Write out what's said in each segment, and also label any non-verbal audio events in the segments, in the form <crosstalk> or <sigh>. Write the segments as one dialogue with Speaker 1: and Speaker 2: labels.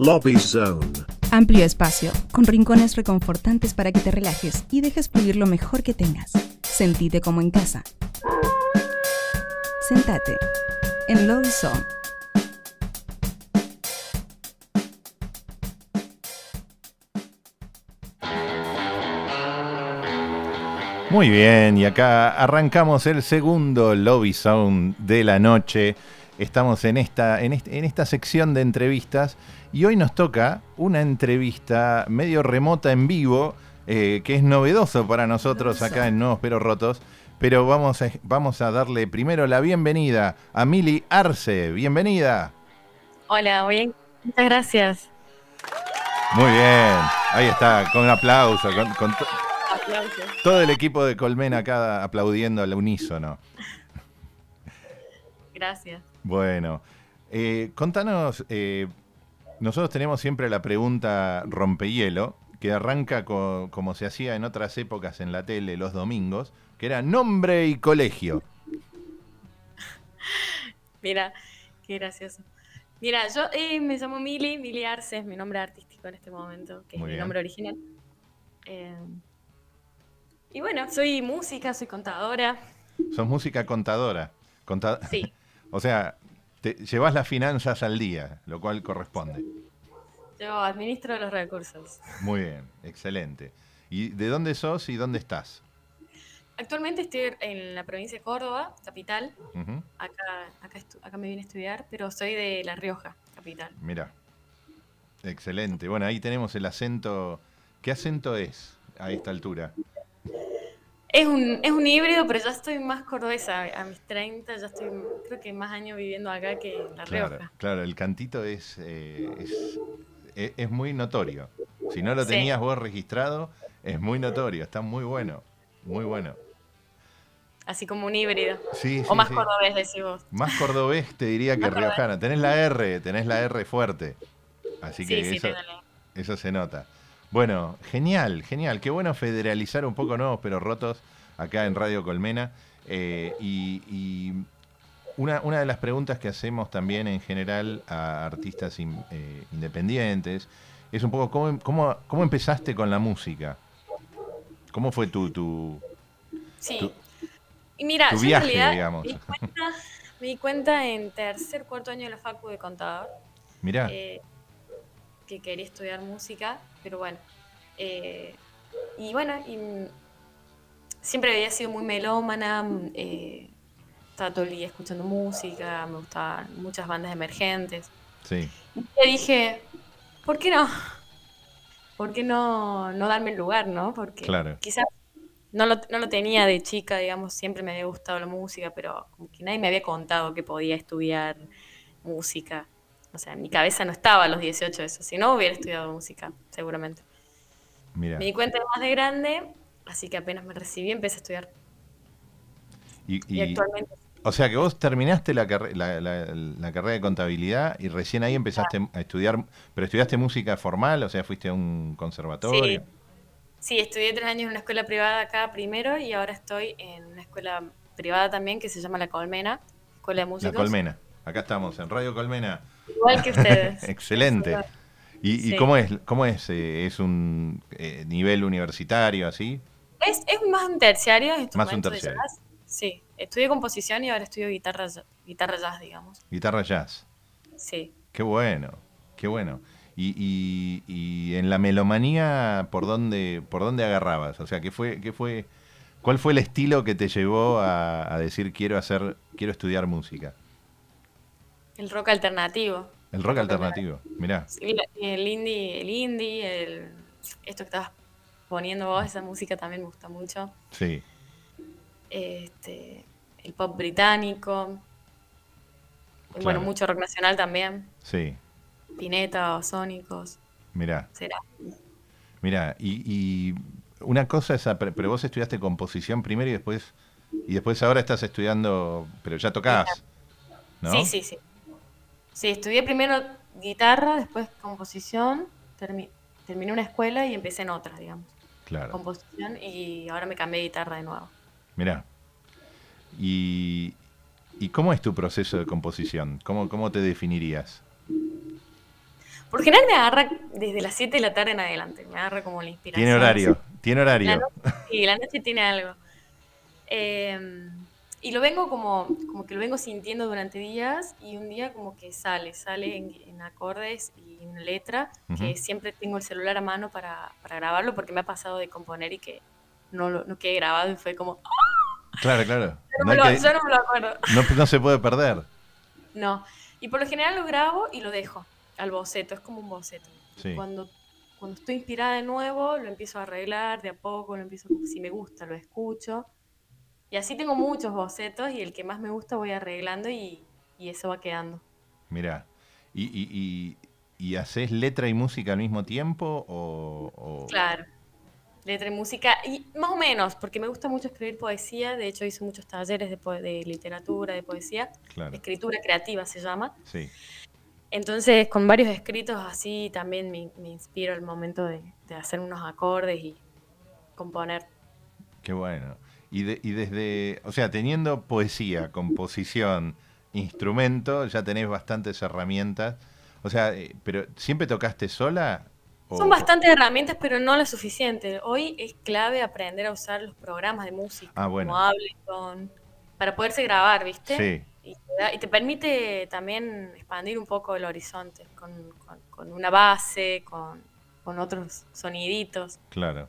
Speaker 1: Lobby Zone.
Speaker 2: Amplio espacio, con rincones reconfortantes para que te relajes y dejes fluir lo mejor que tengas. Sentite como en casa. Sentate en Lobby Zone.
Speaker 3: Muy bien, y acá arrancamos el segundo Lobby Sound de la noche. Estamos en esta, en, este- en esta sección de entrevistas y hoy nos toca una entrevista medio remota en vivo, eh, que es novedoso para nosotros acá en Nuevos Pero Rotos. Pero vamos a, vamos a darle primero la bienvenida a Mili Arce. Bienvenida.
Speaker 4: Hola, bien. Muchas gracias.
Speaker 3: Muy bien, ahí está, con aplauso, con, con to-
Speaker 4: Aplausos.
Speaker 3: todo el equipo de Colmena acá aplaudiendo al unísono.
Speaker 4: Gracias.
Speaker 3: Bueno, eh, contanos, eh, nosotros tenemos siempre la pregunta rompehielo, que arranca co- como se hacía en otras épocas en la tele los domingos, que era nombre y colegio. <laughs>
Speaker 4: Mira, qué gracioso. Mira, yo eh, me llamo Mili, Mili Arce es mi nombre artístico en este momento, que
Speaker 3: Muy
Speaker 4: es mi nombre original. Eh, y bueno, soy música, soy contadora.
Speaker 3: Sos música contadora. Conta-
Speaker 4: Sí, <laughs>
Speaker 3: o sea, te, llevas las finanzas al día, lo cual corresponde.
Speaker 4: yo administro los recursos.
Speaker 3: Muy bien, excelente. ¿Y de dónde sos y dónde estás?
Speaker 4: Actualmente estoy en la provincia de Córdoba, capital. Acá, acá, acá me vine a estudiar, pero soy de La Rioja, capital.
Speaker 3: Mira, excelente. Bueno, ahí tenemos el acento. ¿Qué acento es a esta altura?
Speaker 4: Es un, es un híbrido, pero ya estoy más cordobesa. A mis 30 ya estoy, creo que más años viviendo acá que en La Rioja.
Speaker 3: claro, el cantito es, eh, es, es- es muy notorio. Si no lo
Speaker 4: Sí.
Speaker 3: tenías vos registrado, es muy notorio, está muy bueno, muy bueno.
Speaker 4: Así como un híbrido.
Speaker 3: Sí,
Speaker 4: o
Speaker 3: sí,
Speaker 4: más
Speaker 3: sí.
Speaker 4: cordobés, decís vos.
Speaker 3: Más cordobés te diría que riojana. Tenés la R, tenés la R fuerte. Así que
Speaker 4: sí, sí,
Speaker 3: eso, eso se nota. Bueno, genial, genial. Qué bueno federalizar un poco nuevos pero rotos acá en Radio Colmena. Eh, y y una, una de las preguntas que hacemos también en general a artistas in- eh, independientes es un poco cómo, cómo, cómo empezaste con la música. ¿Cómo fue tu, tu,
Speaker 4: Sí.
Speaker 3: tu-
Speaker 4: y mira,
Speaker 3: tu viaje,
Speaker 4: realidad
Speaker 3: digamos?
Speaker 4: Me, di cuenta, me di cuenta en tercer, cuarto año de la facu de contador
Speaker 3: mirá,
Speaker 4: eh, que quería estudiar música, pero bueno. eh, y bueno, y, siempre había sido muy melómana, mm, eh, estaba todo el día escuchando música, me gustaban muchas bandas emergentes.
Speaker 3: sí,
Speaker 4: Y le dije, ¿por qué no? ¿Por qué no, no darme el lugar, no? Porque
Speaker 3: Claro.
Speaker 4: quizás no lo, no lo tenía de chica, digamos, siempre me había gustado la música, pero como que nadie me había contado que podía estudiar música. O sea, en mi cabeza no estaba a los 18 eso, si no hubiera estudiado música, seguramente.
Speaker 3: mira.
Speaker 4: Me di cuenta más de grande, así que apenas me recibí empecé a estudiar.
Speaker 3: Y,
Speaker 4: Y,
Speaker 3: y-
Speaker 4: actualmente
Speaker 3: O sea que vos terminaste la, carre- la, la- la carrera de contabilidad y recién ahí empezaste a estudiar, pero estudiaste música formal, o sea, fuiste a un conservatorio.
Speaker 4: Sí, estudié tres años en una escuela privada acá primero y ahora estoy en una escuela privada también que se llama La Colmena, Escuela de
Speaker 3: La
Speaker 4: Músicos.
Speaker 3: Colmena. Acá estamos, en Radio Colmena.
Speaker 4: Igual que ustedes. <laughs>
Speaker 3: Excelente. ¿Y, cómo es? ¿Cómo es? eh, ¿Es un eh, nivel universitario así?
Speaker 4: Es, es más un terciario, es
Speaker 3: Más un terciario.
Speaker 4: jazz. Sí, estudié composición y ahora estudio guitarra, guitarra jazz, digamos.
Speaker 3: Guitarra jazz.
Speaker 4: Sí.
Speaker 3: Qué bueno, qué bueno. Y, y- y en la melomanía, ¿por dónde, por dónde agarrabas? O sea, ¿qué fue, qué fue, ¿cuál fue el estilo que te llevó a, a decir quiero hacer, quiero estudiar música?
Speaker 4: El rock alternativo.
Speaker 3: El rock alternativo, mirá.
Speaker 4: Sí, el indie, el indie, el, esto que estabas poniendo vos, esa música también me gusta mucho.
Speaker 3: Sí,
Speaker 4: Este, el pop británico.
Speaker 3: Claro.
Speaker 4: Bueno, mucho rock nacional también.
Speaker 3: sí,
Speaker 4: Pineta, Sónicos,
Speaker 3: mirá,
Speaker 4: será.
Speaker 3: mirá. Y, y una cosa es, pero vos estudiaste composición primero y después, y después ahora estás estudiando, pero ya tocás, ¿no?
Speaker 4: Sí, sí, sí. Sí, estudié primero guitarra, después composición, termi- terminé una escuela y empecé en otra, digamos.
Speaker 3: Claro.
Speaker 4: Composición y ahora me cambié de guitarra de nuevo.
Speaker 3: Mirá. Y, ¿Y cómo es tu proceso de composición? ¿Cómo, cómo te definirías?
Speaker 4: Por general me agarra desde las 7 de la tarde en adelante, me agarra como la inspiración.
Speaker 3: Tiene horario, tiene horario.
Speaker 4: La noche, sí, la noche tiene algo. Eh, y lo vengo como, como que lo vengo sintiendo durante días y un día como que sale, sale en, en acordes y en letra, que
Speaker 3: Ujú.
Speaker 4: siempre tengo el celular a mano para, para grabarlo porque me ha pasado de componer y que no, lo, no quedé grabado y fue como, ¡ah!
Speaker 3: Claro, claro. <laughs>
Speaker 4: yo no, lo,
Speaker 3: que-
Speaker 4: yo no me lo acuerdo.
Speaker 3: no- no se puede perder.
Speaker 4: No. Y por lo general lo grabo y lo dejo al boceto, es como un boceto.
Speaker 3: Sí.
Speaker 4: Cuando, cuando estoy inspirada de nuevo, lo empiezo a arreglar de a poco, lo empiezo, si me gusta, lo escucho. Y así tengo muchos bocetos y el que más me gusta voy arreglando y, y eso va quedando.
Speaker 3: Mirá. ¿Y, y, y, y haces letra y música al mismo tiempo? O, o-
Speaker 4: Claro. Letra y música, y más o menos, porque me gusta mucho escribir poesía, de hecho hice muchos talleres de, poe- de literatura, de poesía,
Speaker 3: Claro,
Speaker 4: escritura creativa se llama.
Speaker 3: sí.
Speaker 4: Entonces, con varios escritos así también me, me inspiro al momento de, de hacer unos acordes y componer.
Speaker 3: Qué bueno. Y, de- y desde, o sea, teniendo poesía, composición, instrumento, ya tenés bastantes herramientas. O sea, eh, pero ¿siempre tocaste sola? O-
Speaker 4: Son bastantes herramientas, pero no lo suficiente. Hoy es clave aprender a usar los programas de música,
Speaker 3: Ah, bueno.
Speaker 4: como Ableton, para poderse grabar, ¿viste?
Speaker 3: Sí,
Speaker 4: Y te, da- y te permite también expandir un poco el horizonte con, con- con una base, con, con otros soniditos.
Speaker 3: claro.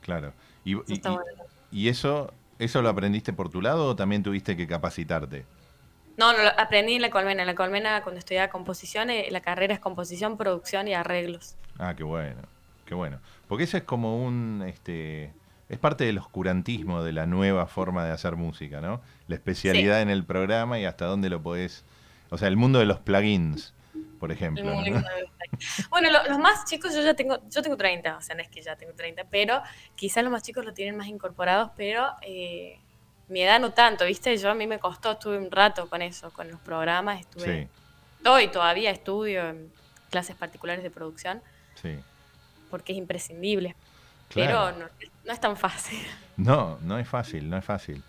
Speaker 3: Claro. Y, y-
Speaker 4: bueno.
Speaker 3: Y eso, eso lo aprendiste por tu lado o también tuviste que capacitarte?
Speaker 4: No, no, aprendí en la colmena. En la colmena, cuando estudiaba composición, eh, la carrera es composición, producción y arreglos.
Speaker 3: Ah, qué bueno, qué bueno. Porque eso es como un, este, es parte del oscurantismo de la nueva forma de hacer música, ¿no? La especialidad en el programa y hasta dónde lo podés, o sea, el mundo de los plugins, por ejemplo.
Speaker 4: Bueno, lo- los más chicos, yo ya tengo, yo tengo 30, o sea, no es que ya tengo 30, pero quizás los más chicos lo tienen más incorporados, pero eh, mi edad no tanto, ¿viste? Yo a mí me costó, estuve un rato con eso, con los programas, estuve,
Speaker 3: Sí,
Speaker 4: hoy todavía estudio en clases particulares de producción,
Speaker 3: sí.
Speaker 4: porque es imprescindible,
Speaker 3: Claro.
Speaker 4: pero no, no es tan fácil.
Speaker 3: No, no es fácil, no es fácil.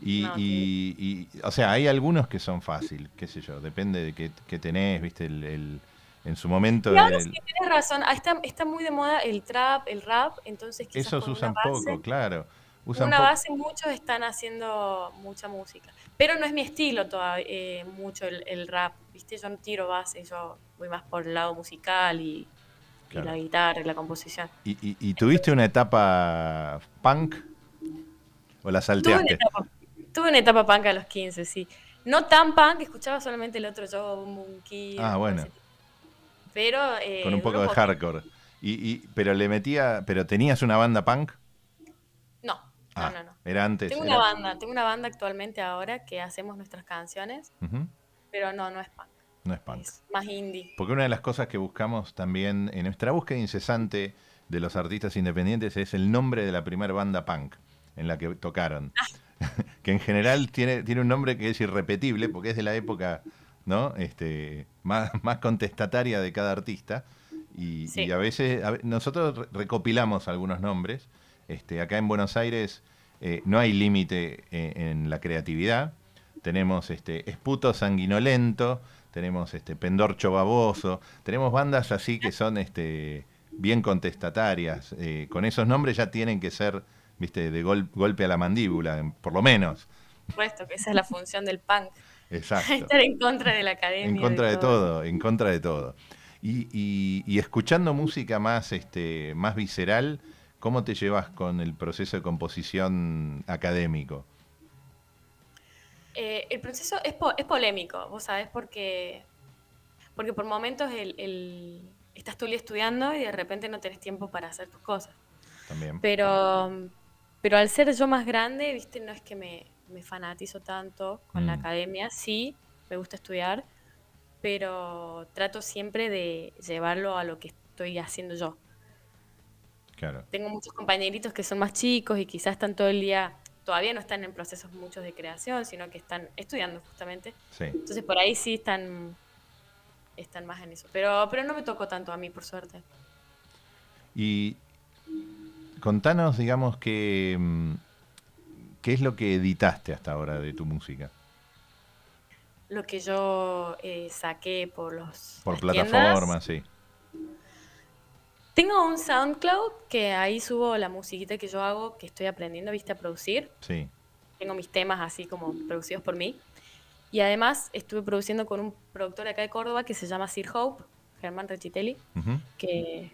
Speaker 3: Y,
Speaker 4: No,
Speaker 3: y- y, o sea, hay algunos que son fácil, qué sé yo, depende de qué, qué tenés, viste, el, el- en su momento.
Speaker 4: Y ahora
Speaker 3: el-
Speaker 4: sí tienes razón, ah, está, está muy de moda el trap, el rap, entonces quizás
Speaker 3: esos usan
Speaker 4: base,
Speaker 3: poco, claro. Usan
Speaker 4: una base muchos están haciendo mucha música. Pero no es mi estilo todavía eh, mucho el, el rap, ¿viste? Yo no tiro base, yo voy más por el lado musical y, y
Speaker 3: Claro.
Speaker 4: la guitarra y la composición.
Speaker 3: ¿Y, y- y tuviste una etapa punk? ¿O la
Speaker 4: Tuve una,
Speaker 3: salteaste?
Speaker 4: etapa, tuve una etapa punk a los 15, sí. No tan punk, escuchaba solamente el otro yo, Monkey.
Speaker 3: Ah, bueno.
Speaker 4: Pero. eh,
Speaker 3: Con un poco de hardcore. Y, y- pero le metía, pero tenías una banda punk?
Speaker 4: No,
Speaker 3: Ah,
Speaker 4: no, no. no.
Speaker 3: Era antes.
Speaker 4: Tengo
Speaker 3: era-
Speaker 4: una banda, tengo una banda actualmente ahora que hacemos nuestras canciones, pero no, no es punk.
Speaker 3: No es punk.
Speaker 4: Es más indie.
Speaker 3: Porque una de las cosas que buscamos también en nuestra búsqueda incesante de los artistas independientes es el nombre de la primera banda punk en la que tocaron. <laughs> que en general tiene, tiene un nombre que es irrepetible porque es de la época ¿no? este, más, <laughs> más contestataria de cada artista. Y,
Speaker 4: Sí.
Speaker 3: y a veces a nosotros re- recopilamos algunos nombres. Este, acá en Buenos Aires eh, no hay límite eh, en la creatividad. Tenemos este, Esputo Sanguinolento, tenemos este, Pendorcho Baboso, tenemos bandas así que son este, bien contestatarias. eh, con esos nombres ya tienen que ser viste, de gol- golpe a la mandíbula, por lo menos.
Speaker 4: Por supuesto que esa es la función del punk. <laughs>
Speaker 3: Exacto. <laughs>
Speaker 4: Estar en contra de la academia.
Speaker 3: En contra de todo, en contra de todo. Y, y- y escuchando música más, este, más visceral, ¿cómo te llevas con el proceso de composición académico?
Speaker 4: Eh, el proceso es, po- es polémico, vos sabés, porque, porque por momentos el, el- estás día estudiando y de repente no tenés tiempo para hacer tus cosas.
Speaker 3: También.
Speaker 4: Pero, pero al ser yo más grande, viste, no es que me, me fanatizo tanto con la
Speaker 3: Mm.
Speaker 4: academia, sí, me gusta estudiar, pero trato siempre de llevarlo a lo que estoy haciendo yo.
Speaker 3: Claro.
Speaker 4: Tengo muchos compañeritos que son más chicos y quizás están todo el día, todavía no están en procesos muchos de creación, sino que están estudiando justamente.
Speaker 3: Sí.
Speaker 4: Entonces por ahí sí están, están más en eso. Pero, pero no me tocó tanto a mí, por suerte.
Speaker 3: Y contanos, digamos, que, mm, qué es lo que editaste hasta ahora de tu música.
Speaker 4: lo que yo eh, saqué por los
Speaker 3: Por plataformas, sí.
Speaker 4: Tengo un SoundCloud que ahí subo la musiquita que yo hago, que estoy aprendiendo, viste, a producir.
Speaker 3: Sí.
Speaker 4: Tengo mis temas así como producidos por mí. Y además estuve produciendo con un productor acá de Córdoba que se llama Sir Hope, Germán Rechitelli, que,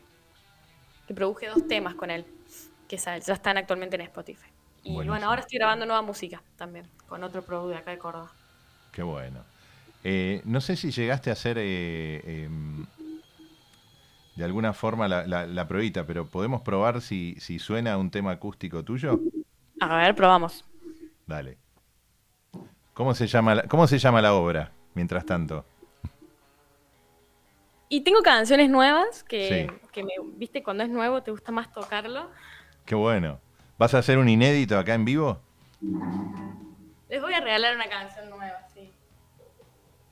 Speaker 4: que produje dos temas con él, que ya están actualmente en Spotify. Y
Speaker 3: Buenísimo.
Speaker 4: bueno, ahora estoy grabando nueva música también, con otro productor de acá de Córdoba.
Speaker 3: Qué bueno. Eh, no sé si llegaste a hacer eh, em, de alguna forma la, la, la pruebita, pero ¿podemos probar si, si suena un tema acústico tuyo?
Speaker 4: A ver, probamos.
Speaker 3: Dale. ¿Cómo se llama la, cómo se llama la obra, mientras tanto?
Speaker 4: Y tengo canciones nuevas que,
Speaker 3: Sí.
Speaker 4: que me, viste, cuando es nuevo te gusta más tocarlo.
Speaker 3: Qué bueno. ¿Vas a hacer un inédito acá en vivo?
Speaker 4: Les voy a regalar una canción nueva, sí.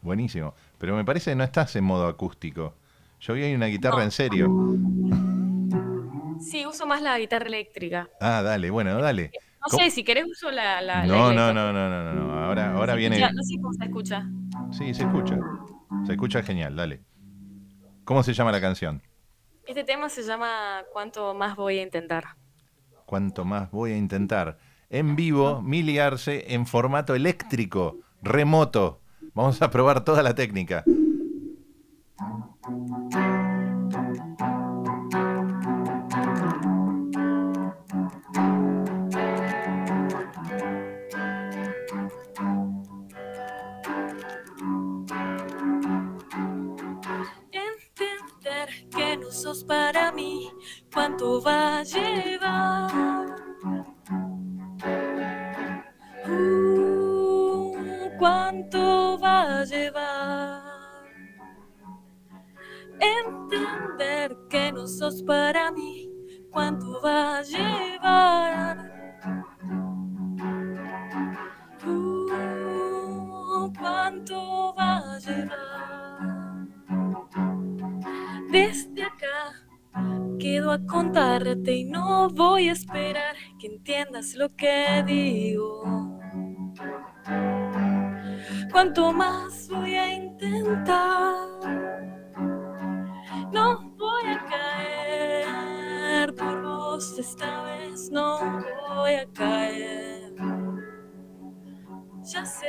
Speaker 3: Buenísimo. Pero me parece que no estás en modo acústico. Yo vi ahí una guitarra
Speaker 4: No.
Speaker 3: en serio.
Speaker 4: Sí, uso más la guitarra eléctrica.
Speaker 3: Ah, dale, bueno, dale.
Speaker 4: No
Speaker 3: ¿Cómo?
Speaker 4: sé, si querés uso la, la,
Speaker 3: No, no, no, no, no, no, no. Ahora, ahora viene.
Speaker 4: escucha- no sé cómo se escucha.
Speaker 3: Sí, se escucha. Se escucha genial, dale. ¿Cómo se llama la canción?
Speaker 4: Este tema se llama ¿Cuánto más voy a intentar?
Speaker 3: Cuanto más voy a intentar. En vivo, Mili Arce en formato eléctrico, remoto. Vamos a probar toda la técnica.
Speaker 4: Entender que no sos para mí, ¿cuánto va a llevar? Uh, ¿Cuánto va a llevar? Entender que no sos para mí, ¿cuánto va a llevar? Y no voy a esperar que entiendas lo que digo. Cuanto más voy a intentar, no voy a caer por vos esta vez, no voy a caer. Ya sé,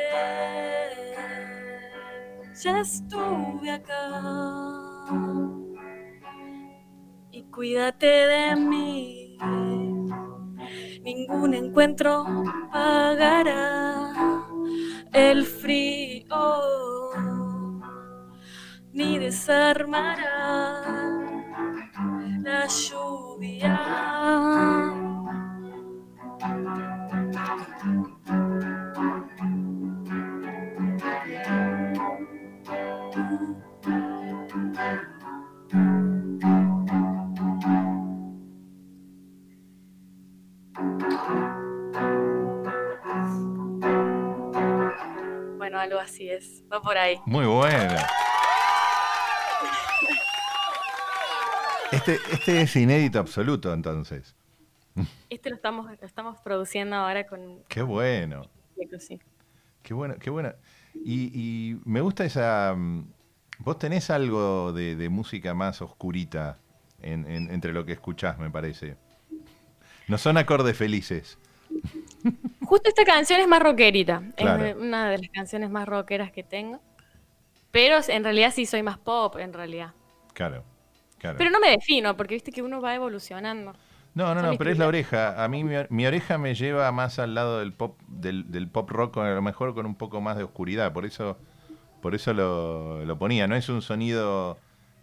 Speaker 4: ya estuve acá. Cuídate de mí. Ningún encuentro pagará el frío, ni desarmará la lluvia. Bueno, algo así es. Va por ahí.
Speaker 3: Muy buena. Este, este es inédito absoluto, entonces.
Speaker 4: Este lo estamos, lo estamos produciendo ahora con
Speaker 3: Qué bueno.
Speaker 4: Sí.
Speaker 3: Qué bueno, qué bueno. Y, y me gusta esa. mm, Vos tenés algo de, de música más oscurita en- en- entre lo que escuchás, me parece. No son acordes felices. <laughs>
Speaker 4: Justo esta canción es más rockerita.
Speaker 3: Claro.
Speaker 4: Es una de las canciones más rockeras que tengo. Pero en realidad sí soy más pop, en realidad.
Speaker 3: Claro, claro.
Speaker 4: Pero no me defino, porque viste que uno va evolucionando.
Speaker 3: No, no, no, pero es la oreja. A mí mi, mi oreja me lleva más al lado del pop, del, del pop rock, a lo mejor con un poco más de oscuridad. Por eso, por eso lo, lo ponía. No es un sonido,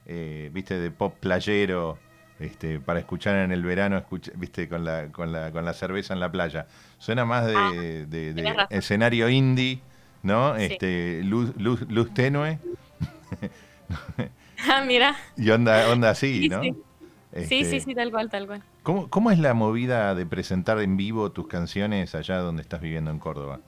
Speaker 3: eh, viste, de pop playero, este, para escuchar en el verano, escucha- viste, con la, con la, con la cerveza en la playa. Suena más de,
Speaker 4: Ah,
Speaker 3: de- escenario indie, ¿no?
Speaker 4: Sí.
Speaker 3: Este, luz, luz, luz tenue <laughs>
Speaker 4: Ah, mira.
Speaker 3: y onda, onda así,
Speaker 4: Sí,
Speaker 3: ¿no?
Speaker 4: sí. Sí,
Speaker 3: Este,
Speaker 4: sí, sí, tal cual, tal cual.
Speaker 3: ¿Cómo, cómo es la movida de presentar en vivo tus canciones allá donde estás viviendo en Córdoba?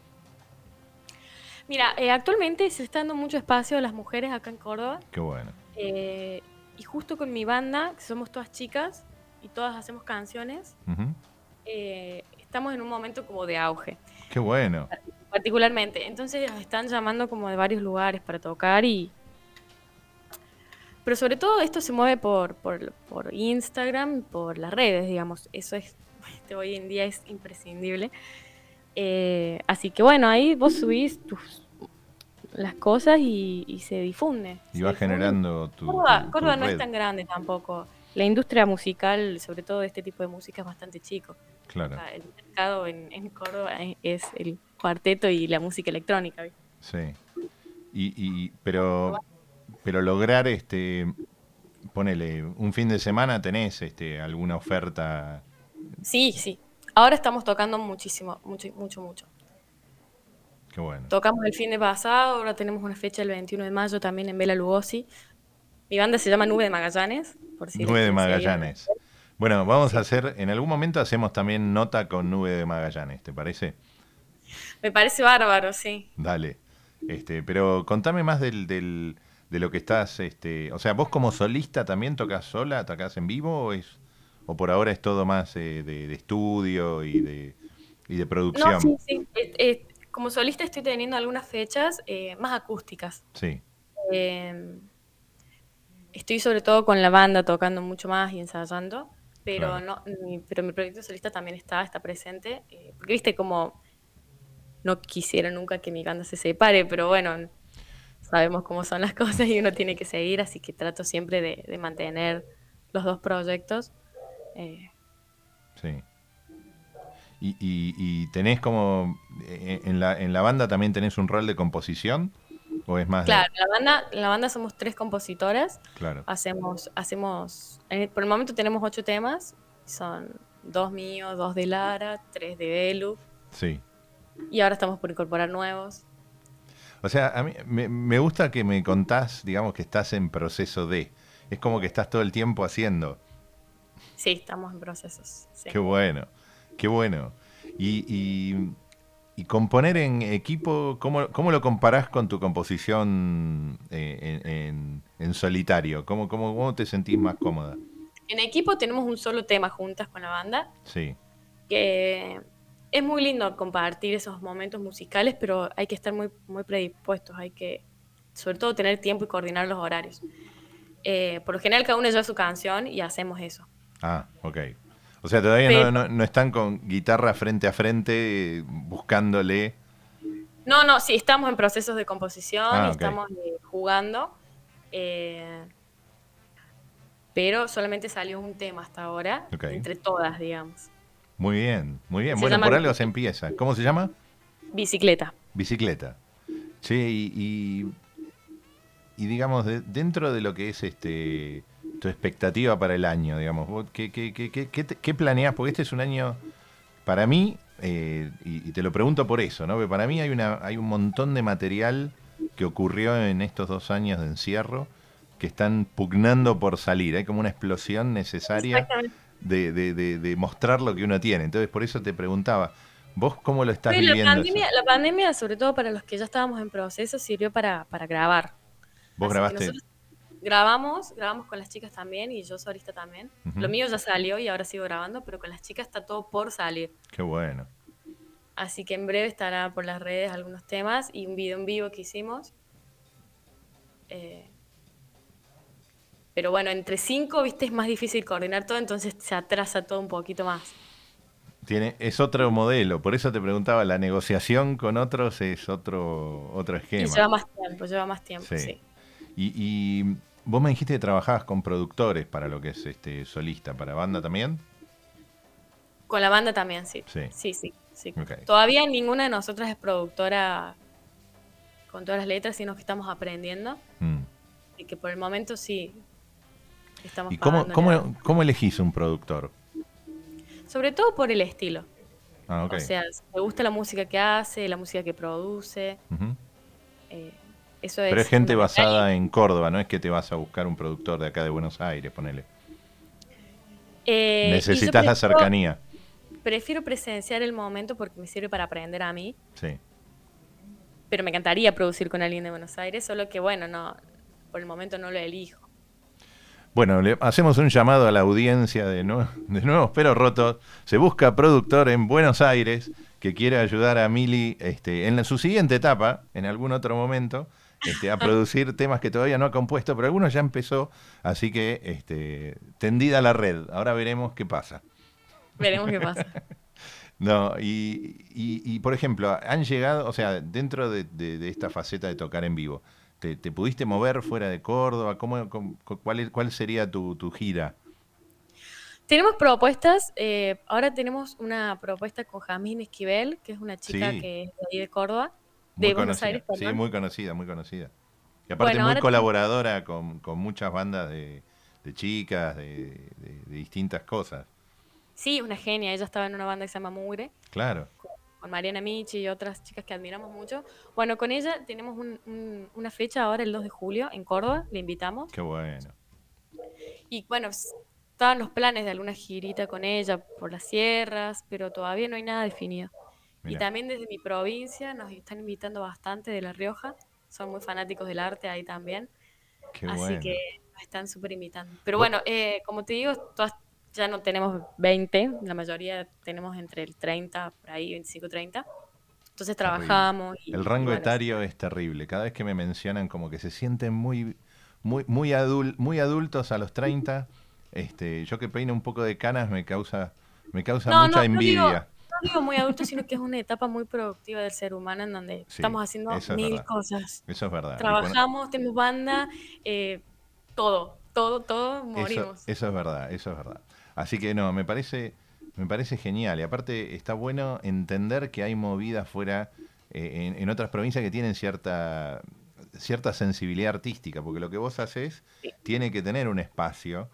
Speaker 4: Mira, eh, actualmente se está dando mucho espacio a las mujeres acá en Córdoba.
Speaker 3: Qué bueno.
Speaker 4: eh, y justo con mi banda, que somos todas chicas y todas hacemos canciones, eh, estamos en un momento como de auge.
Speaker 3: Qué bueno.
Speaker 4: particularmente. Entonces nos están llamando como de varios lugares para tocar y... Pero sobre todo esto se mueve por, por, por Instagram, por las redes, digamos. Eso es, <laughs> hoy en día es imprescindible. Eh, así que bueno, ahí vos subís tus, las cosas y, se difunde.
Speaker 3: Y va generando tu.
Speaker 4: Córdoba, no es tan grande tampoco. La industria musical, sobre todo de este tipo de música, es bastante chico.
Speaker 3: Claro.
Speaker 4: el mercado en, Córdoba es el cuarteto y la música electrónica.
Speaker 3: Sí. Y, pero, pero lograr este. Ponele, un fin de semana tenés este, alguna oferta.
Speaker 4: Sí, sí. Ahora estamos tocando muchísimo, mucho, mucho, mucho.
Speaker 3: Qué bueno.
Speaker 4: Tocamos el fin de pasado, ahora tenemos una fecha el 21 de mayo también en Bela Lugosi. Mi banda se llama Nube de Magallanes,
Speaker 3: por si Nube de Magallanes. Bueno, vamos a hacer, en algún momento hacemos también nota con Nube de Magallanes, ¿te parece?
Speaker 4: Me parece bárbaro, sí.
Speaker 3: Dale. Este, pero contame más del, del, de lo que estás, este, o sea, vos como solista también tocas sola, tocas en vivo o es, o por ahora es todo más eh, de, estudio y de, y de producción. No,
Speaker 4: sí, sí como solista estoy teniendo algunas fechas eh, más acústicas.
Speaker 3: Sí.
Speaker 4: Em, estoy sobre todo con la banda tocando mucho más y ensayando, pero no, mi, pero mi proyecto solista también está, está presente, eh, porque viste como no quisiera nunca que mi banda se separe, pero bueno, sabemos cómo son las <laughs> cosas y uno tiene que seguir, así que trato siempre de, mantener los dos proyectos. Eh.
Speaker 3: sí. Y, y, tenés como, eh, en la, en la banda también tenés un rol de composición, o es más...
Speaker 4: Claro, en la banda, la banda somos tres compositoras. Claro. Hacemos, hacemos, por el momento tenemos ocho temas, son dos míos, dos de Lara, tres de Belu.
Speaker 3: Sí.
Speaker 4: Y ahora estamos por incorporar nuevos.
Speaker 3: O sea, a mí me, me, gusta que me contás, digamos, que estás en proceso de. Es como que estás todo el tiempo haciendo.
Speaker 4: Sí, estamos en procesos.
Speaker 3: Qué bueno. Qué bueno. Y, y, componer en equipo, ¿cómo, ¿cómo, lo comparás con tu composición eh, en, solitario? ¿Cómo, ¿Cómo, cómo, te sentís más cómoda?
Speaker 4: En equipo tenemos un solo tema juntas con la banda.
Speaker 3: Sí.
Speaker 4: Que es muy lindo compartir esos momentos musicales, pero hay que estar muy, muy predispuestos, hay que, sobre todo, tener tiempo y coordinar los horarios. Eh, por lo general, cada uno lleva su canción y hacemos eso.
Speaker 3: Ah, ok. O sea, todavía no, están con guitarra frente a frente buscándole.
Speaker 4: No, no, sí, estamos en procesos de composición ah, y estamos eh, jugando. Eh, pero solamente salió un tema hasta ahora, entre todas, digamos.
Speaker 3: Muy bien, muy bien. bueno, por algo se empieza. ¿Cómo se llama?
Speaker 4: Bicicleta.
Speaker 3: Bicicleta. Sí, y, y, digamos, dentro de lo que es este tu expectativa para el año, digamos. ¿Qué, qué, qué, qué, planeas? Porque este es un año, para mí, eh, y, te lo pregunto por eso, ¿no? Porque para mí hay, una, hay un montón de material que ocurrió en estos dos años de encierro que están pugnando por salir. Hay como una explosión necesaria de, de, mostrar lo que uno tiene. Entonces, por eso te preguntaba, ¿vos cómo lo estás viviendo?
Speaker 4: La pandemia, la pandemia, sobre todo para los que ya estábamos en proceso, sirvió para, para grabar.
Speaker 3: ¿Vos grabaste?
Speaker 4: Grabamos, grabamos con las chicas también y yo solista también. Lo mío ya salió y ahora sigo grabando, pero con las chicas está todo por salir.
Speaker 3: Qué bueno.
Speaker 4: Así que en breve estará por las redes algunos temas y un video en vivo que hicimos. Eh, pero bueno, entre cinco, viste, es más difícil coordinar todo, entonces se atrasa todo un poquito más.
Speaker 3: Tiene, es otro modelo, por eso te preguntaba, la negociación con otros es otro, otro esquema.
Speaker 4: lleva más tiempo, lleva más tiempo, sí.
Speaker 3: y Vos me dijiste que trabajabas con productores para lo que es este solista, para banda también.
Speaker 4: Con la banda también, sí. Sí, sí, sí. Todavía ninguna de nosotras es productora con todas las letras, sino que estamos aprendiendo. Mm. Y que por el momento sí estamos
Speaker 3: ¿Y cómo, cómo, cómo, elegís un productor?
Speaker 4: Sobre todo por el estilo. Ah, O sea, me gusta la música que hace, la música que produce.
Speaker 3: Pero es gente basada en Córdoba, no es que te vas a buscar un productor de acá de Buenos Aires, ponele. Eh, Necesitas la cercanía.
Speaker 4: Prefiero presenciar el momento porque me sirve para aprender a mí. Sí. Pero me encantaría producir con alguien de Buenos Aires, solo que bueno, no, por el momento no lo elijo.
Speaker 3: Bueno, le hacemos un llamado a la audiencia de, de Nuevos Pero Rotos. Se busca productor en Buenos Aires que quiere ayudar a Mili este, en su siguiente etapa, en algún otro momento, este, a producir temas que todavía no ha compuesto, pero algunos ya empezó, así que este, tendida la red. Ahora veremos qué pasa.
Speaker 4: Veremos qué pasa. <laughs>
Speaker 3: No, y, por ejemplo, han llegado, o sea, dentro de, esta faceta de tocar en vivo, ¿te, pudiste mover fuera de Córdoba? ¿Cómo, cuál, ¿Cuál sería tu, gira?
Speaker 4: Tenemos propuestas, eh, ahora tenemos una propuesta con Jamín Esquivel, que es una chica que es de ahí de Córdoba, de Buenos Aires.
Speaker 3: Sí, muy conocida, muy conocida. Y aparte muy colaboradora con, muchas bandas de, chicas, de distintas cosas.
Speaker 4: Sí, una genia. Ella estaba en una banda que se llama Mugre.
Speaker 3: Claro.
Speaker 4: Con, Mariana Michi y otras chicas que admiramos mucho. Bueno, con ella tenemos una fecha ahora, el 2 de julio, en Córdoba. Le invitamos.
Speaker 3: Qué bueno.
Speaker 4: Y bueno, estaban los planes de alguna girita con ella por las sierras, pero todavía no hay nada definido. Y también desde mi provincia nos están invitando bastante de La Rioja. Son muy fanáticos del arte ahí también. Qué Así que nos están súper invitando. Pero bueno, eh, como te digo, todas ya no tenemos 20, la mayoría tenemos entre el 30, por ahí 25, 30. Entonces trabajamos.
Speaker 3: el rango etario es terrible. Cada vez que me mencionan como que se sienten muy, muy, muy, muy adultos a los 30, este, yo que peino un poco de canas me causa, me causa mucha envidia.
Speaker 4: No digo, muy adulto, sino que es una etapa muy productiva del ser humano en donde estamos haciendo mil cosas.
Speaker 3: Eso es verdad.
Speaker 4: Trabajamos, tenemos banda, eh, todo, todo, todo, morimos.
Speaker 3: eso es verdad, eso es verdad. Así que no, me parece, me parece genial. Y aparte está bueno entender que hay movidas fuera eh, en, otras provincias que tienen cierta, cierta sensibilidad artística, porque lo que vos haces tiene que tener un espacio.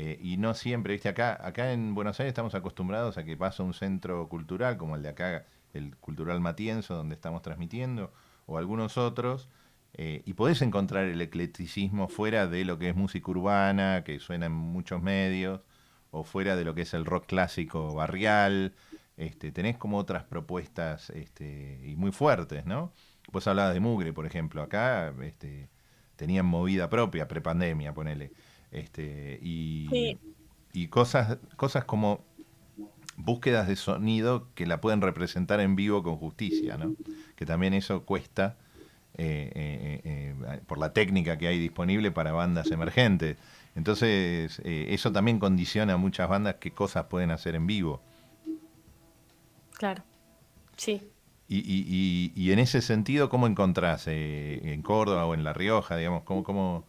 Speaker 3: Eh, y no siempre, viste, acá, acá en Buenos Aires estamos acostumbrados a que pasa un centro cultural, como el de acá, el Cultural Matienzo, donde estamos transmitiendo, o algunos otros, eh, y podés encontrar el eclecticismo fuera de lo que es música urbana, que suena en muchos medios, o fuera de lo que es el rock clásico barrial. Este, tenés como otras propuestas este, y muy fuertes, ¿no? Vos hablabas de Mugre, por ejemplo, acá este, tenían movida propia, prepandemia, ponele. Este, y, y cosas, cosas como búsquedas de sonido que la pueden representar en vivo con justicia, ¿no? Que también eso cuesta eh, eh, eh, por la técnica que hay disponible para bandas emergentes. Entonces, eso también condiciona a muchas bandas qué cosas pueden hacer en vivo.
Speaker 4: Claro, sí.
Speaker 3: Y, y, y, en ese sentido, ¿cómo encontrás eh, en Córdoba o en La Rioja, digamos, cómo, cómo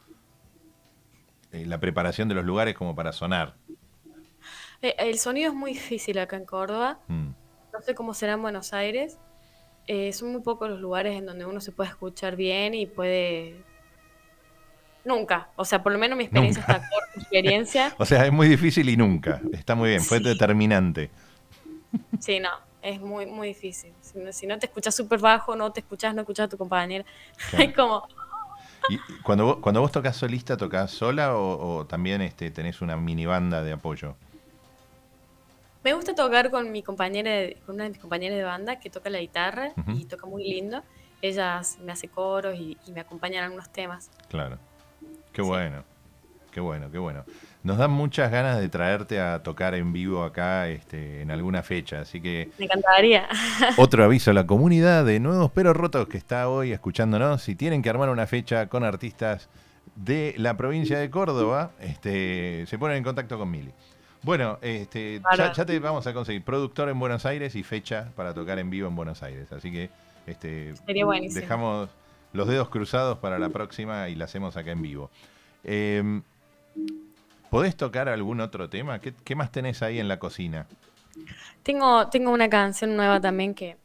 Speaker 3: eh, la preparación de los lugares como para sonar?
Speaker 4: el sonido es muy difícil acá en Córdoba. Mm. No sé cómo será en Buenos Aires. son muy pocos los lugares en donde uno se puede escuchar bien y puede Nunca. O sea, por lo menos mi experiencia está corta, experiencia. <laughs>
Speaker 3: o sea, es muy difícil y nunca. Está muy bien, fue determinante. <laughs>
Speaker 4: Sí, no, es muy, muy difícil. Si no, te escuchas súper bajo, no te escuchas, no escuchas a tu compañera. <laughs> Es como...
Speaker 3: ¿Y cuando vos, cuando vos tocas solista, tocas sola o, también este, tenés una mini banda de apoyo?
Speaker 4: Me gusta tocar con mi compañera, con una de mis compañeras de banda que toca la guitarra y toca muy lindo. Ella me hace coros y, y me acompañan en algunos temas.
Speaker 3: Claro. Qué bueno, qué bueno, qué bueno. Nos dan muchas ganas de traerte a tocar en vivo acá este, en alguna fecha, así que...
Speaker 4: Me encantaría. <laughs>
Speaker 3: Otro aviso a la comunidad de Nuevos Pero Rotos que está hoy escuchándonos. Si tienen que armar una fecha con artistas de la provincia de Córdoba, este, se ponen en contacto con Mili. Bueno, este, ya, te vamos a conseguir productor en Buenos Aires y fecha para tocar en vivo en Buenos Aires. Así que este, dejamos los dedos cruzados para la próxima y la hacemos acá en vivo. Em, ¿Podés tocar algún otro tema? ¿Qué, más tenés ahí en la cocina?
Speaker 4: Tengo, tengo una canción nueva también que...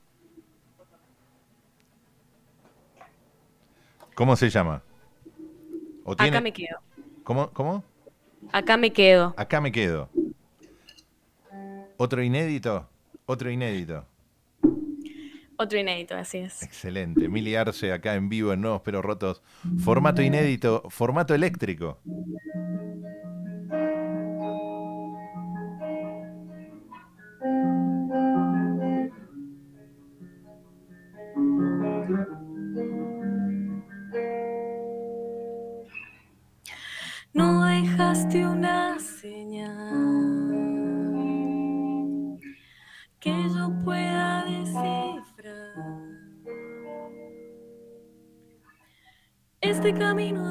Speaker 3: ¿Cómo se llama?
Speaker 4: Acá me quedo.
Speaker 3: ¿Cómo? ¿Cómo?
Speaker 4: Acá me quedo.
Speaker 3: Acá me quedo. ¿Otro inédito? Otro inédito.
Speaker 4: Otro inédito, así es.
Speaker 3: Excelente. Mili Arce acá en vivo en Nuevos Pero Rotos. Formato inédito, formato eléctrico.
Speaker 1: Camino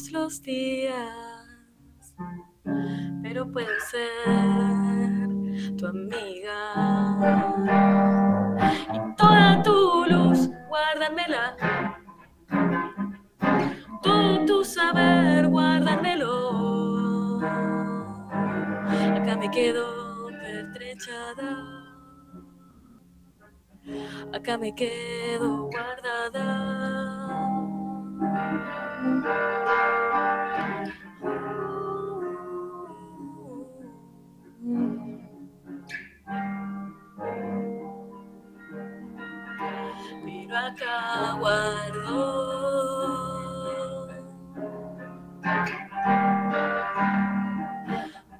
Speaker 1: todos los días pero puedo ser tu amiga. Y toda tu luz, guárdamela. Todo tu saber, guárdamelo. Acá me quedo pertrechada. Acá me quedo guardada. Pero acá guardo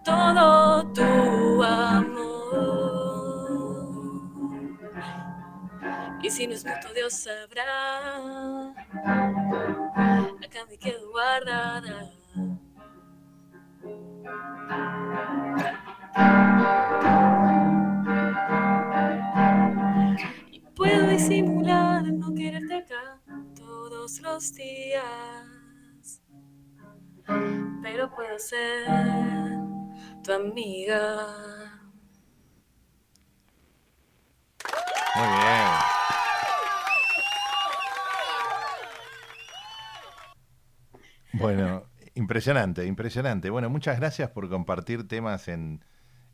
Speaker 1: todo tu amor. Y si no es mutuo, Dios sabrá. Quedo guardada. Y puedo disimular no quererte acá todos los días. Pero puedo ser tu amiga.
Speaker 3: Bueno, impresionante, impresionante. Bueno, muchas gracias por compartir temas en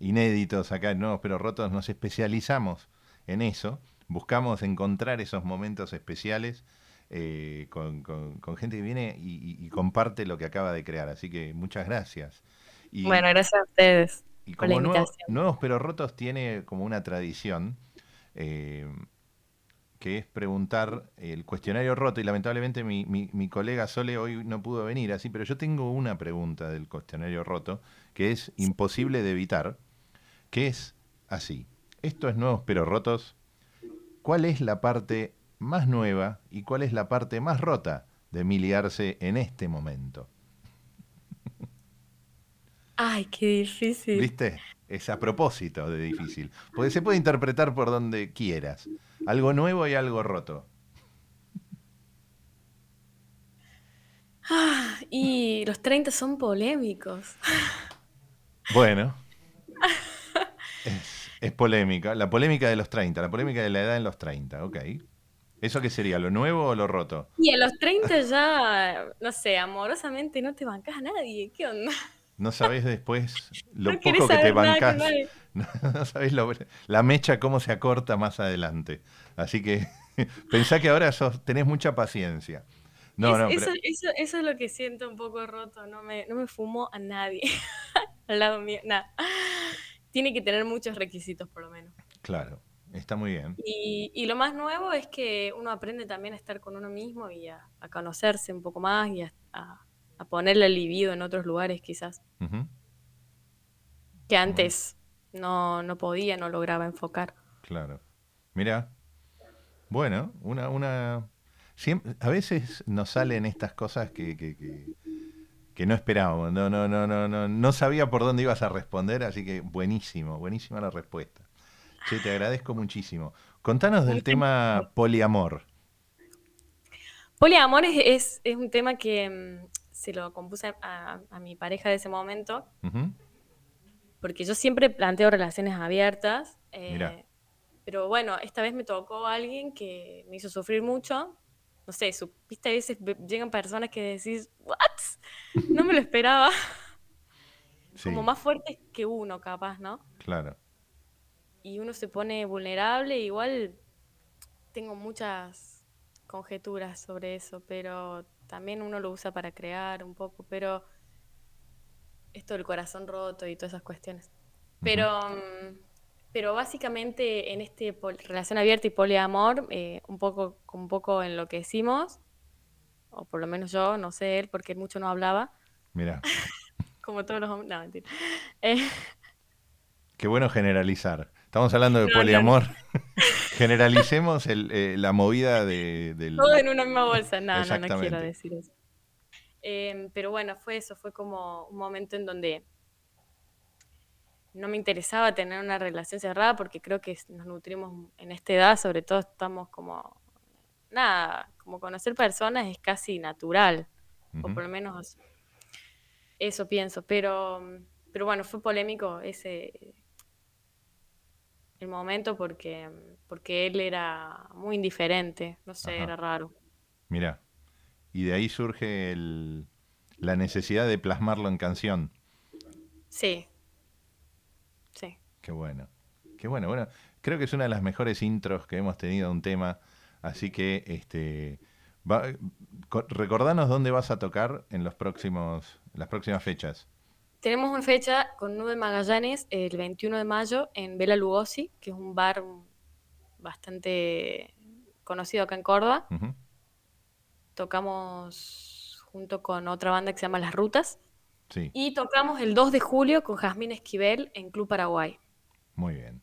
Speaker 3: inéditos acá en Nuevos Pero Rotos. Nos especializamos en eso. Buscamos encontrar esos momentos especiales eh, con, con- con gente que viene y, y- y comparte lo que acaba de crear. Así que muchas gracias. Y,
Speaker 4: Bueno, gracias a ustedes.
Speaker 3: y
Speaker 4: por la
Speaker 3: como Nuevo-. Nuevos Pero Rotos tiene como una tradición eh, que es preguntar el cuestionario roto y lamentablemente mi, mi- mi colega Sole hoy no pudo venir así, pero yo tengo una pregunta del cuestionario roto que es imposible de evitar, que es así. Esto es Nuevos Pero Rotos. ¿Cuál es la parte más nueva y cuál es la parte más rota de Mili Arce en este momento?
Speaker 4: Ay, qué difícil.
Speaker 3: ¿Viste? Es a propósito de difícil. Porque se puede interpretar por donde quieras. Algo nuevo y algo roto.
Speaker 4: Ah, y los 30 son polémicos.
Speaker 3: Bueno. Es, es polémica. La polémica de los 30. La polémica de la edad en los 30. Ok. ¿Eso qué sería? ¿Lo nuevo o lo roto?
Speaker 4: Y a los 30 ya, no sé, amorosamente no te bancas a nadie. ¿Qué onda?
Speaker 3: No sabés después lo
Speaker 4: no
Speaker 3: poco que te bancás.
Speaker 4: nadie. <laughs>
Speaker 3: No, no sabés lo- la mecha cómo se acorta más adelante. Así que <laughs> pensá que ahora sos- tenés mucha paciencia. No,
Speaker 4: Es-
Speaker 3: no,
Speaker 4: eso,
Speaker 3: pero-
Speaker 4: eso, eso es lo que siento un poco roto. No me, no me fumo a nadie <laughs> al lado mío. Nada. Tiene que tener muchos requisitos, por lo menos.
Speaker 3: claro, está muy bien.
Speaker 4: Y, y lo más nuevo es que uno aprende también a estar con uno mismo y a, a conocerse un poco más y a, a- a ponerle el libido en otros lugares, quizás. Que antes no, no podía, no lograba enfocar.
Speaker 3: Claro. Mira, bueno, una, una. a veces nos salen estas cosas que, que, que- que no esperábamos. No, no, no, no, no, no sabía por dónde ibas a responder, así que buenísimo, buenísima la respuesta. Che, te agradezco muchísimo. Contanos del tema poliamor.
Speaker 4: Poliamor es, es, es un tema que mm, se lo compuse a, a mi pareja de ese momento,
Speaker 3: Ujú,
Speaker 4: porque yo siempre planteo relaciones abiertas. eh, pero bueno, esta vez me tocó alguien que me hizo sufrir mucho. No sé, su, viste, a veces ve- llegan personas que decís, ¿what? No me lo esperaba. <laughs>
Speaker 3: Sí,
Speaker 4: Como más fuertes que uno, capaz, ¿no?
Speaker 3: claro.
Speaker 4: Y uno se pone vulnerable, igual tengo muchas conjeturas sobre eso, pero también uno lo usa para crear un poco, pero esto del corazón roto y todas esas cuestiones. Pero, mm, pero básicamente en este relación abierta y poliamor, eh, un poco, un poco en lo que decimos, o por lo menos yo, no sé él, porque mucho no hablaba,
Speaker 3: Mira, <laughs>
Speaker 4: como todos los hombres, no, mentira. Eh,
Speaker 3: qué bueno generalizar. Estamos hablando de
Speaker 4: No, no, no. <laughs>
Speaker 3: Generalicemos el, eh, la movida de, del...
Speaker 4: todo en una misma bolsa, no, no, no quiero decir eso. Em, pero bueno, fue eso, fue como un momento en donde no me interesaba tener una relación cerrada porque creo que nos nutrimos en esta edad, sobre todo estamos como, nada, como conocer personas es casi natural, o por lo menos eso pienso, pero, pero bueno, fue polémico ese el momento porque, porque él era muy indiferente, no sé,
Speaker 3: Ajá.
Speaker 4: era raro.
Speaker 3: Mira, y de ahí surge el- la necesidad de plasmarlo en canción.
Speaker 4: Sí, sí.
Speaker 3: Qué bueno. Qué bueno. Bueno, creo que es una de las mejores intros que hemos tenido a un tema. Así que, este, va- co- recordanos dónde vas a tocar en los próximos, en las próximas fechas.
Speaker 4: Tenemos una fecha con Nube Magallanes el 21 de mayo en Vela Lugosi, que es un bar bastante conocido acá en Córdoba. Tocamos junto con otra banda que se llama Las Rutas.
Speaker 3: Sí,
Speaker 4: Y tocamos el 2 de julio con Jazmín Esquivel en Club Paraguay.
Speaker 3: muy bien.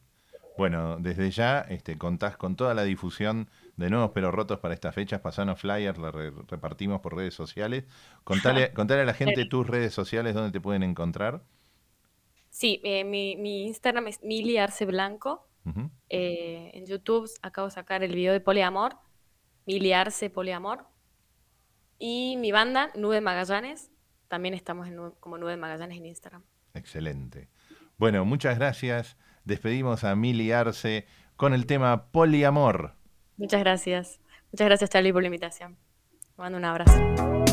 Speaker 3: Bueno, desde ya este, contás con toda la difusión de nuevos pero rotos para estas fechas. Pasanos flyers, la re- repartimos por redes sociales. Contale, contale a la gente tus redes sociales donde te pueden encontrar.
Speaker 4: Sí, eh, mi, mi Instagram es Mili Arce Blanco. Eh, en YouTube acabo de sacar el video de Poliamor, Mili Arce Poliamor. Y mi banda, Nube Magallanes, también estamos en como Nube Magallanes en Instagram.
Speaker 3: Excelente. Bueno, muchas gracias. Despedimos a Mili Arce con el tema Poliamor.
Speaker 4: Muchas gracias. Muchas gracias, Charlie, por la invitación. Te mando un abrazo.